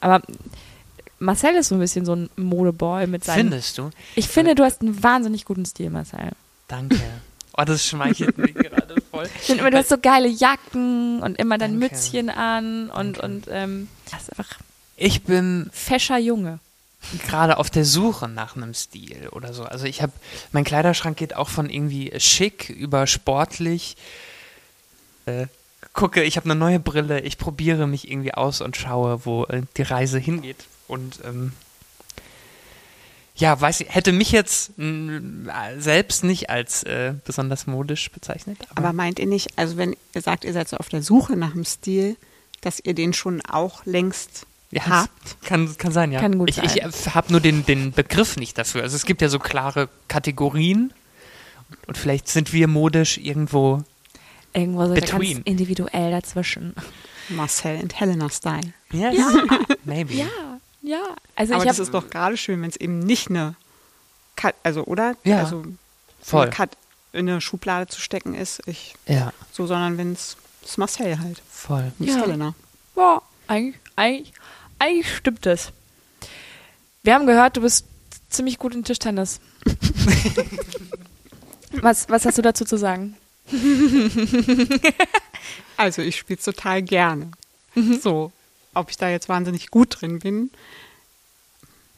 Aber Marcel ist so ein bisschen so ein Modeboy mit seinem. Findest du? Ich finde, du hast einen wahnsinnig guten Stil, Marcel. Danke. Oh, das schmeichelt mich (laughs) gerade voll. Ich finde immer, du hast so geile Jacken und immer dein Danke. Mützchen an und, Danke. und ähm, das ist einfach Ich bin fescher Junge. gerade auf der Suche nach einem Stil oder so. Also ich habe, mein Kleiderschrank geht auch von irgendwie schick über sportlich. Äh, gucke, ich habe eine neue Brille, ich probiere mich irgendwie aus und schaue, wo äh, die Reise hingeht. Und ähm, ja, weiß ich, hätte mich jetzt mh, selbst nicht als äh, besonders modisch bezeichnet. Aber meint ihr nicht, also wenn ihr sagt, ihr seid so auf der Suche nach einem Stil, dass ihr den schon auch längst Ja, habt? Kann, kann sein, ja. Kann gut ich sein. ich habe nur den, den Begriff nicht dafür. Also es gibt ja so klare Kategorien und vielleicht sind wir modisch irgendwo. Irgendwo so Between. ganz individuell dazwischen. Marcel and Helena Style. Yes, (laughs) maybe. Ja, ja. Also Aber ich das ist doch gerade schön, wenn es eben nicht eine, Kat also oder? Ja, also voll. eine Kat in eine Schublade zu stecken ist, ich, Ja, so, sondern wenn es ist Marcel halt, voll. nicht Ja. Helena. ja, eigentlich, eigentlich, eigentlich stimmt das. Wir haben gehört, du bist ziemlich gut in Tischtennis. (laughs) was, was hast du dazu zu sagen? (laughs) Also ich spiele es total gerne. Mhm. So, ob ich da jetzt wahnsinnig gut drin bin,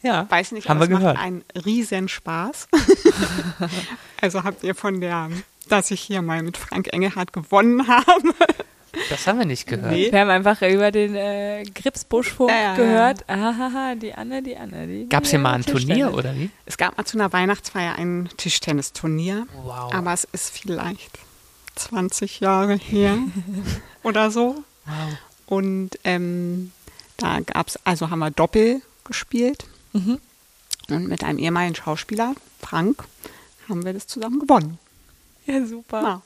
Ja, weiß nicht, haben aber wir es gehört. macht einen riesen Spaß. (laughs) also habt ihr von der dass ich hier mal mit Frank Engelhardt gewonnen habe. Das haben wir nicht gehört. Nee. Wir haben einfach über den äh, Gripsbuschfunk Ja, gehört. Ahaha, die Anne, die Anne. Die, Gab es hier die mal ein. Turnier oder wie? Es gab mal zu einer Weihnachtsfeier ein Tischtennisturnier. Wow. Aber es ist vielleicht 20 Jahre her (laughs) oder so. Wow. Und ähm, da gab es, also haben wir Doppel gespielt. Mhm. Und mit einem ehemaligen Schauspieler, Frank, haben wir das zusammen gewonnen. Ja, super. Ja.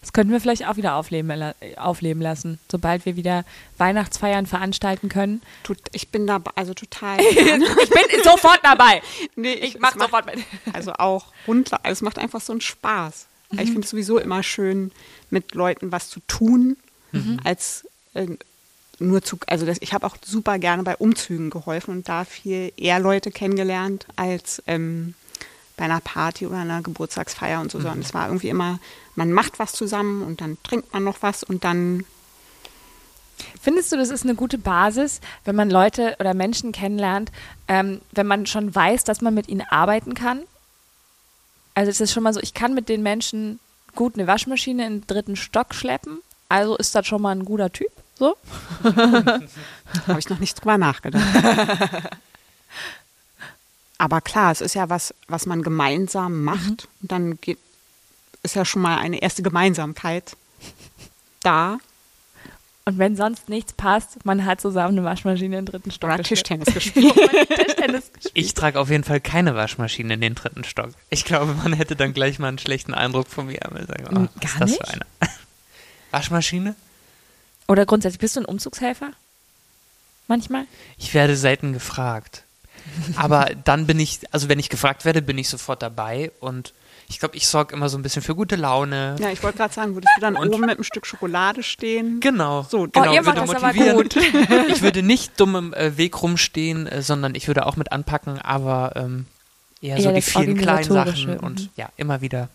Das könnten wir vielleicht auch wieder aufleben, aufleben lassen, sobald wir wieder Weihnachtsfeiern veranstalten können. Tut, ich bin da also total. (laughs) ich bin sofort dabei. nee, Ich es mach macht- sofort mit. Also auch rund, also es macht einfach so einen Spaß. Mhm. Ich finde es sowieso immer schön, mit Leuten was zu tun, Mhm. als äh, nur zu, also das, ich habe auch super gerne bei Umzügen geholfen und da viel eher Leute kennengelernt als ähm, bei einer Party oder einer Geburtstagsfeier und so, Mhm. sondern es war irgendwie immer, man macht was zusammen und dann trinkt man noch was und dann Findest du, das ist eine gute Basis, wenn man Leute oder Menschen kennenlernt, ähm, wenn man schon weiß, dass man mit ihnen arbeiten kann? Also es ist schon mal so, ich kann mit den Menschen gut eine Waschmaschine in den dritten Stock schleppen, also ist das schon mal ein guter Typ, so? (laughs) Habe ich noch nicht drüber nachgedacht. (laughs) Aber klar, es ist ja was, was man gemeinsam macht. Und dann geht, ist ja schon mal eine erste Gemeinsamkeit da. Und wenn sonst nichts passt, man hat zusammen eine Waschmaschine in den dritten Stock Oder. Tischtennis (laughs) gespielt. Tischtennis gespielt. Ich trage auf jeden Fall keine Waschmaschine in den dritten Stock. Ich glaube, man hätte dann gleich mal einen schlechten Eindruck von mir. Aber sagen, oh, Mm, was ist gar das nicht? für eine? (laughs) Waschmaschine? Oder grundsätzlich, bist du ein Umzugshelfer? Manchmal? Ich werde selten gefragt. Aber dann bin ich, also wenn ich gefragt werde, bin ich sofort dabei und ich glaube, ich sorge immer so ein bisschen für gute Laune. Ja, ich wollte gerade sagen, würdest du dann Und- oben mit einem Stück Schokolade stehen? Genau. So, genau, oh, ihr würde macht das aber motivieren. gut. Ich würde nicht (laughs) dumm im äh, Weg rumstehen, äh, sondern ich würde auch mit anpacken, aber ähm, eher, Eher so die vielen kleinen Sachen mhm. und ja, immer wieder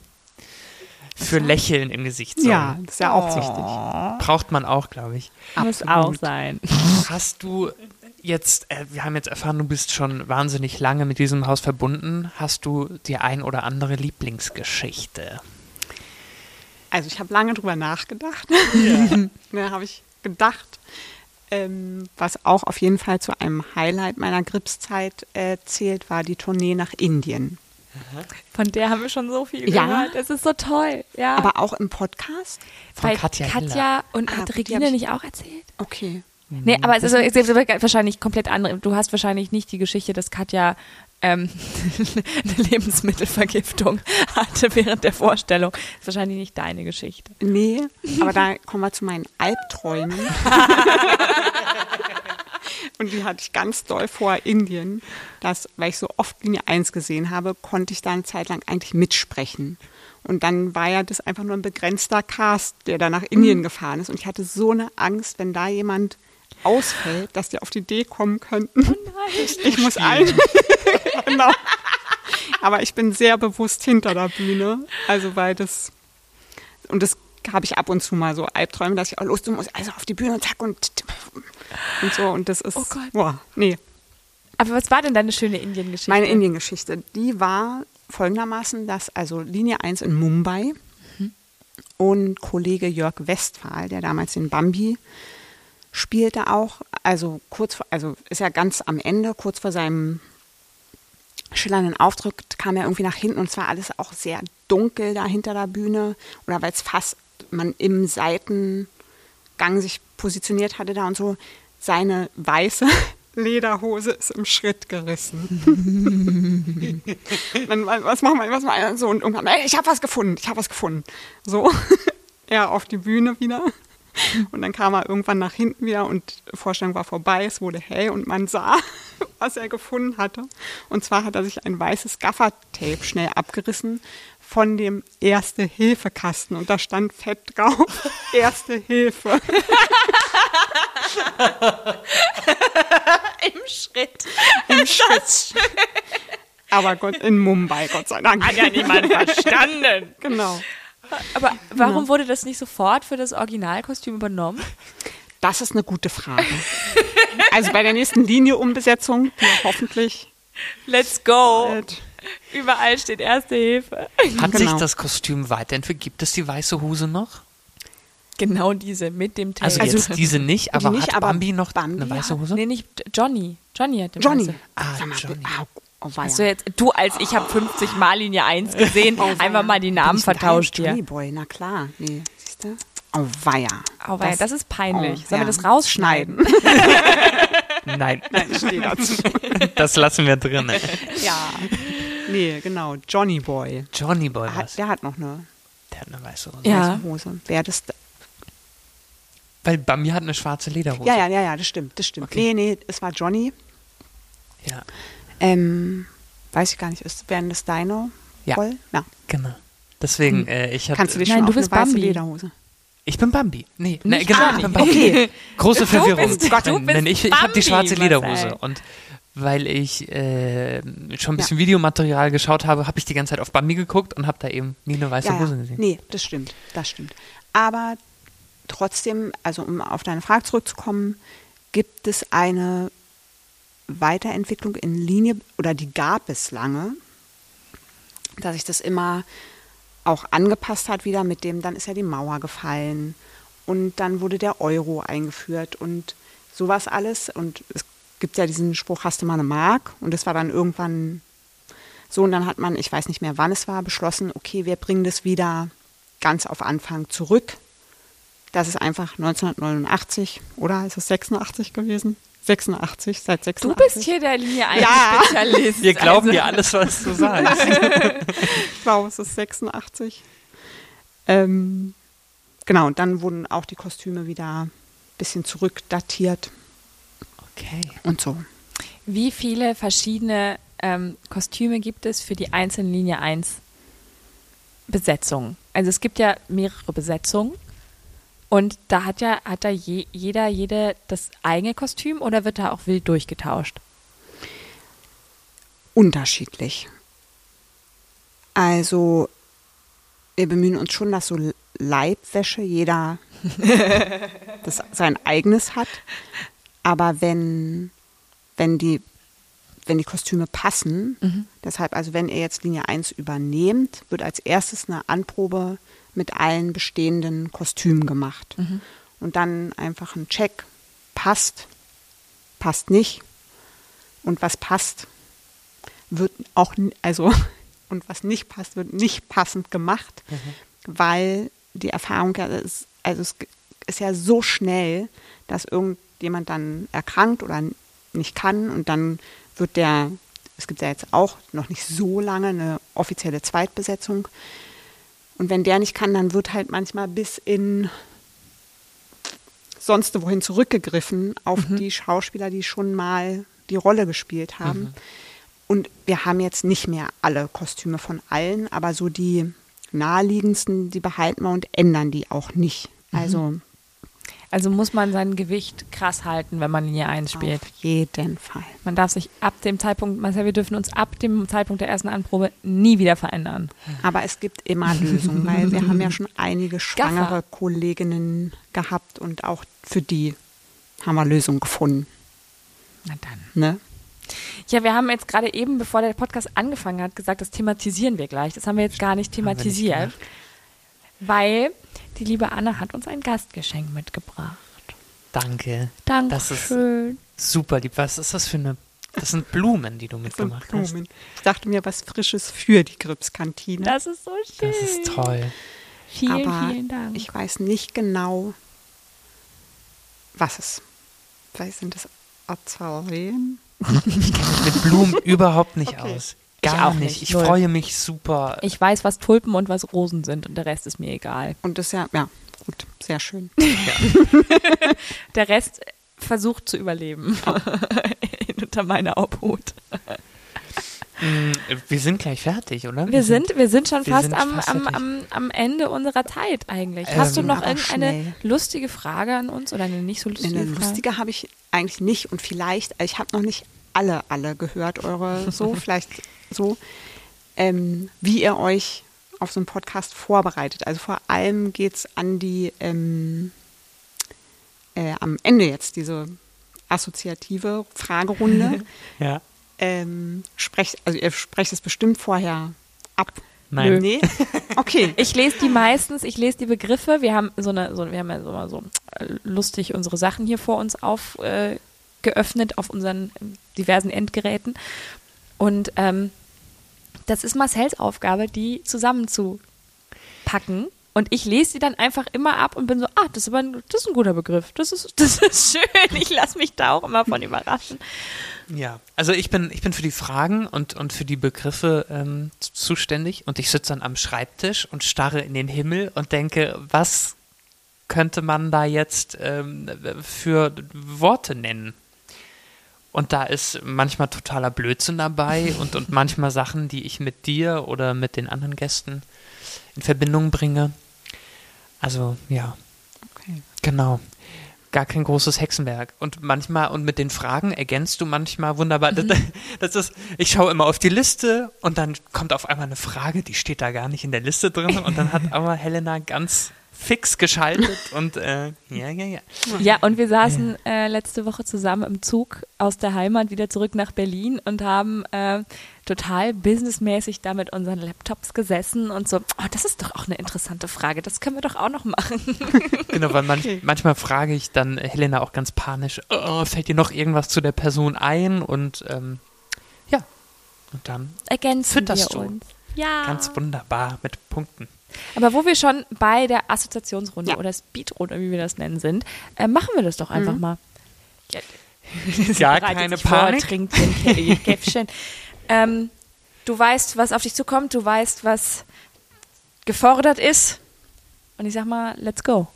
für Lächeln im Gesicht sorgen. Ja, das ist ja auch wichtig. Braucht man auch, glaube ich. Muss Absolut. auch sein. Hast du jetzt, äh, wir haben jetzt erfahren, du bist schon wahnsinnig lange mit diesem Haus verbunden. Hast du die ein oder andere Lieblingsgeschichte? Also ich habe lange drüber nachgedacht. da (laughs) habe ich gedacht, ähm, was auch auf jeden Fall zu einem Highlight meiner Gripszeit äh, zählt, war die Tournee nach Indien. Von der haben wir schon so viel Ja. gehört. Es ist so toll. Ja. Aber auch im Podcast? Von Bei Katja Katja, und Ah, hat Regine ich- nicht auch erzählt? Okay. Nee, aber es ist, es ist wahrscheinlich komplett andere. Du hast wahrscheinlich nicht die Geschichte, dass Katja ähm, (laughs) eine Lebensmittelvergiftung hatte während der Vorstellung. Das ist wahrscheinlich nicht deine Geschichte. Nee, aber da kommen wir zu meinen Albträumen. (laughs) Und die hatte ich ganz doll vor Indien. Das, weil ich so oft Linie 1 gesehen habe, konnte ich da eine Zeit lang eigentlich mitsprechen. Und dann war ja das einfach nur ein begrenzter Cast, der da nach Indien gefahren ist. Und ich hatte so eine Angst, wenn da jemand ausfällt, dass die auf die Idee kommen könnten. ich muss ein. (laughs) genau. Aber ich bin sehr bewusst hinter der Bühne. Also weil das und das habe ich ab und zu mal so Albträume, dass ich auch Lust muss, also auf die Bühne und zack und und so und das ist Oh Gott. boah, nee. Aber was war denn deine schöne Indien-Geschichte? Meine Indien-Geschichte, die war folgendermaßen, dass also Linie 1 in Mumbai und Kollege Jörg Westphal, der damals den Bambi spielte auch, also kurz vor, also ist ja ganz am Ende, kurz vor seinem schillernden Auftritt kam er irgendwie nach hinten und zwar alles auch sehr dunkel da hinter der Bühne oder weil es fast man im Seitengang sich positioniert hatte da und so. Seine weiße (laughs) Lederhose ist im Schritt gerissen. (laughs) Dann, was machen wir, was machen wir? So, und irgendwann, ey, ich habe was gefunden, ich habe was gefunden. So, (laughs) er auf die Bühne wieder. (laughs) Und dann kam er irgendwann nach hinten wieder und die Vorstellung war vorbei, es wurde hell und man sah, (laughs) was er gefunden hatte. Und zwar hat er sich ein weißes Gaffertape schnell abgerissen von dem Erste-Hilfe-Kasten und da stand fett drauf, (laughs) Erste Hilfe. Im Schritt. Im Schritt. Aber Gott, in Mumbai, Gott sei Dank. Hat ja niemand verstanden. Genau. Aber warum wurde das nicht sofort für das Originalkostüm übernommen? Das ist eine gute Frage. Also bei der nächsten Linie-Umbesetzung, die hoffentlich Let's go. bald Überall steht Erste Hilfe. Hat Genau. sich das Kostüm weiterentwickelt? Gibt es die weiße Hose noch? Genau diese mit dem Also, Tape. jetzt diese nicht, aber nicht, hat aber Bambi noch Bambi eine weiße hat- Hose? Nee, nicht Johnny. Johnny hat den Johnny. weiße. Ah, Sag mal, Johnny. au, oh, du jetzt, du als ich habe 50 Mal Linie 1 gesehen, (laughs) Oh, einfach mal die Namen vertauscht Johnny hier. Boy, na klar. Nee, siehst du? Oh, weia. Oh, weia, das ist peinlich. oh, Sollen wir ja. das rausschneiden? Nein, (laughs) Nein, ich stehe dazu. (laughs) das lassen wir drin. ja. Nee, genau. Johnny Boy. Johnny Boy was. Hat, der hat noch eine Der hat eine weiße Hose. Ja. weiße Hose. Wer das. Weil Bambi hat eine schwarze Lederhose. Ja, ja, ja, ja, das stimmt, das stimmt. Okay. Nee, nee, es war Johnny. Ja, Ähm, weiß ich gar nicht, ist, wären das deine Ja. Roll? Ja. genau. Deswegen, äh, ich hatte. Kannst du dich Nein, schon du auf eine bist Bambi. Lederhose? Ich bin Bambi. Nee, nee genau, ich bin Bambi. Okay. (laughs) Große Verwirrung. bist- Gott, du bist ich ich habe die schwarze Lederhose Marcel. und weil ich äh, schon ein bisschen Videomaterial geschaut habe, habe ich die ganze Zeit auf Bambi geguckt und habe da eben nie eine weiße Ja, Hose ja. gesehen. Nee, das stimmt, das stimmt. Aber trotzdem, also um auf deine Frage zurückzukommen, gibt es eine Weiterentwicklung in Linie, oder die gab es lange, dass sich das immer auch angepasst hat wieder mit dem, dann ist ja die Mauer gefallen und dann wurde der Euro eingeführt und sowas alles. Und es gibt ja diesen Spruch, hast du mal eine Mark? Und das war dann irgendwann so, und dann hat man, ich weiß nicht mehr, wann es war, beschlossen, okay, wir bringen das wieder ganz auf Anfang zurück. Das ist einfach 1989, oder ist es 86 gewesen? 86, seit Du 86. bist hier der Linie 1 Ja. Spezialist. Wir glauben also, dir alles, was du sagst. (laughs) Ich glaube, es ist 86. Ähm, genau, und dann wurden auch die Kostüme wieder ein bisschen zurückdatiert Okay. und so. Wie viele verschiedene ähm, Kostüme gibt es für die einzelnen Linie 1 Besetzungen? Also es gibt ja mehrere Besetzungen und da hat ja hat da je, jeder jede das eigene Kostüm oder wird da auch wild durchgetauscht? Unterschiedlich. Also, wir bemühen uns schon, dass so Leibwäsche jeder (laughs) das sein eigenes hat. Aber wenn, wenn die wenn die Kostüme passen, deshalb, also wenn ihr jetzt Linie 1 übernehmt, wird als erstes eine Anprobe mit allen bestehenden Kostümen gemacht. Und dann einfach ein Check, passt, passt nicht. Und was passt, wird auch, also, (laughs) und was nicht passt, wird nicht passend gemacht, weil die Erfahrung ja ist, also es ist ja so schnell, dass irgendjemand dann erkrankt oder nicht kann und dann wird der, es gibt ja jetzt auch noch nicht so lange eine offizielle Zweitbesetzung. Und wenn der nicht kann, dann wird halt manchmal bis in sonst wohin zurückgegriffen auf die Schauspieler, die schon mal die Rolle gespielt haben. Und wir haben jetzt nicht mehr alle Kostüme von allen, aber so die naheliegendsten, die behalten wir und ändern die auch nicht. Also Also muss man sein Gewicht krass halten, wenn man Linie 1 spielt. auf jeden Fall. Man darf sich ab dem Zeitpunkt, Marcel, wir dürfen uns ab dem Zeitpunkt der ersten Anprobe nie wieder verändern. Aber es gibt immer Lösungen, weil wir haben ja schon einige schwangere Kolleginnen gehabt und auch für die haben wir Lösungen gefunden. Na dann. Ne? Ja, wir haben jetzt gerade eben, bevor der Podcast angefangen hat, gesagt, das thematisieren wir gleich. Das haben wir jetzt gar nicht thematisiert. Weil die liebe Anna hat uns ein Gastgeschenk mitgebracht. Danke. Das ist Dankeschön. super lieb. Was ist das für eine. Das sind Blumen, die du (laughs) mitgemacht hast. Blumen. Ich dachte mir was Frisches für die Gripskantine. Das ist so schön. Das ist toll. Vielen, aber vielen Dank. ich weiß nicht genau, was es. Vielleicht sind es Azaleen. (laughs) Mit Blumen überhaupt nicht Okay. aus. Ich Gar auch nicht. nicht. Ich Null. freue mich super. Ich weiß, was Tulpen und was Rosen sind und der Rest ist mir egal. Und das ist ja, ja, gut, sehr schön. (laughs) Der Rest versucht zu überleben (laughs) unter meiner Obhut. Mm, Wir sind gleich fertig, oder? Wir sind, wir sind schon Wir fast, sind am, fast am, am, am Ende unserer Zeit eigentlich. Hast du Ähm, noch irgendeine schnell. lustige Frage an uns oder eine nicht so lustige Eine Frage? lustige habe ich eigentlich nicht und vielleicht, ich habe noch nicht alle, alle gehört, eure so, (laughs) vielleicht so, ähm, wie ihr euch auf so einen Podcast vorbereitet. Also vor allem geht es an die, ähm, äh, am Ende jetzt diese assoziative Fragerunde. (laughs) Ja. ähm, sprecht, also ihr sprecht es bestimmt vorher ab. Nein. Nee? (laughs) Okay. Ich lese die meistens, ich lese die Begriffe. Wir haben so eine, so, wir haben ja so, mal so äh, lustig unsere Sachen hier vor uns auf äh, geöffnet auf unseren diversen Endgeräten. Und ähm, das ist Marcells Aufgabe, die zusammenzupacken. Und ich lese sie dann einfach immer ab und bin so, ah, das ist aber ein, das ist ein guter Begriff. Das ist, (laughs) das ist schön. Ich lasse mich da auch immer von überraschen. Ja, also ich bin, ich bin für die Fragen und, und für die Begriffe ähm, zuständig und ich sitze dann am Schreibtisch und starre in den Himmel und denke, was könnte man da jetzt ähm, für Worte nennen? Und da ist manchmal totaler Blödsinn dabei und, und manchmal Sachen, die ich mit dir oder mit den anderen Gästen in Verbindung bringe. Also ja, okay. genau. Gar kein großes Hexenwerk. Und manchmal, und mit den Fragen ergänzt du manchmal wunderbar. Das, (laughs) das ist, ich schaue immer auf die Liste und dann kommt auf einmal eine Frage, die steht da gar nicht in der Liste drin. Und dann hat aber Helena ganz fix geschaltet (laughs) und äh, ja, ja, ja. Ja, und wir saßen äh, letzte Woche zusammen im Zug aus der Heimat wieder zurück nach Berlin und haben äh, total businessmäßig da mit unseren Laptops gesessen und so, oh, das ist doch auch eine interessante Frage, das können wir doch auch noch machen. (laughs) Genau, weil manch, manchmal frage ich dann Helena auch ganz panisch, oh, fällt dir noch irgendwas zu der Person ein? Und ähm, ja, und dann Ergänzen wir uns. Ja. ganz wunderbar mit Punkten. Aber wo wir schon bei der Assoziationsrunde Ja. oder Speedrunde, wie wir das nennen, sind, äh, machen wir das doch einfach mal. Ja, (laughs) Gar keine vor, Panik. trinkt (laughs) Käffchen. ähm, du weißt, was auf dich zukommt, du weißt, was gefordert ist. Und ich sag mal, let's go.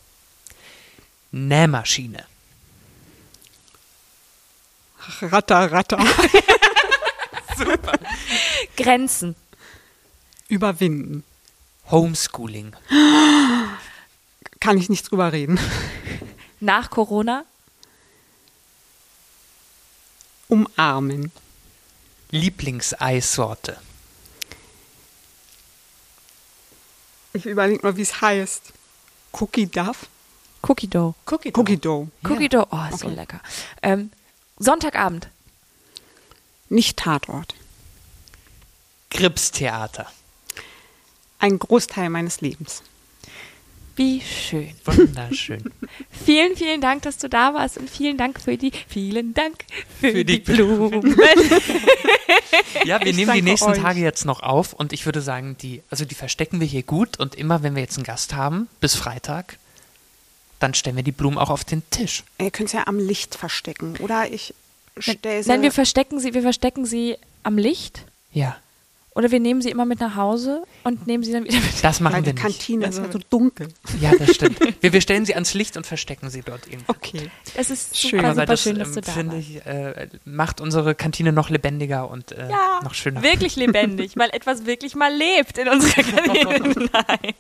Nähmaschine. Ratter, Ratter. (laughs) Grenzen. Überwinden. Homeschooling. Kann ich nicht drüber reden. Nach Corona. Umarmen. Lieblingseissorte. Ich überlege mal, wie es heißt. Cookie Duff? Cookie Dough. Cookie. Cookie Dough. Cookie Dough. Oh, ist so Okay. lecker. Ähm, Sonntagabend. Nicht Tatort. Gripstheater. Ein Großteil meines Lebens. Wie schön. Wunderschön. (laughs) Vielen, vielen Dank, dass du da warst und vielen Dank für die, vielen Dank für, Für die, die Blumen. (laughs) Ja, wir Ich nehmen die nächsten euch. Tage jetzt noch auf und ich würde sagen, die, also die verstecken wir hier gut und immer wenn wir jetzt einen Gast haben, bis Freitag, dann stellen wir die Blumen auch auf den Tisch. Ihr könnt es ja am Licht verstecken. Oder ich stelle sie. Nein, wir verstecken sie, wir verstecken sie am Licht Ja, oder wir nehmen sie immer mit nach Hause und nehmen sie dann wieder mit. das machen weil wir die nicht. Kantine Also- ist ja so dunkel. Ja, das stimmt. (laughs) Wir, wir stellen sie ans Licht und verstecken sie dort irgendwo. Okay. Es ist Schön, super, super das, schön, dass ähm, du da finde warst. ich, äh, macht unsere Kantine noch lebendiger und äh, Ja, noch schöner. wirklich lebendig, weil etwas wirklich mal lebt in unserer (laughs) Kantine. Nein.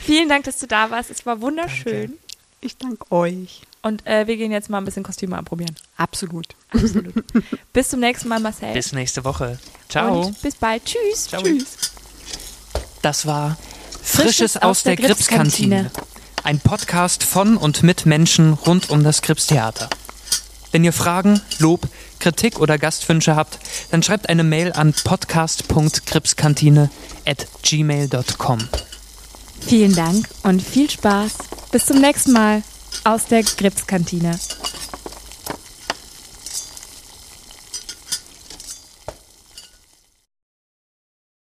Vielen Dank, dass du da warst. Es war wunderschön. Danke. Ich danke euch. Und äh, wir gehen jetzt mal ein bisschen Kostüme anprobieren. Absolut. Absolut. (laughs) bis zum nächsten Mal, Marcel. Bis nächste Woche. Ciao. Und bis bald. Tschüss. Ciao. Tschüss. Das war Frisches Frisches aus der Gripskantine. Ein Podcast von und mit Menschen rund um das Gripstheater. Wenn ihr Fragen, Lob, Kritik oder Gastwünsche habt, dann schreibt eine Mail an podcast.gripskantine at gmail.com. Vielen Dank und viel Spaß. Bis zum nächsten Mal aus der Gripskantine.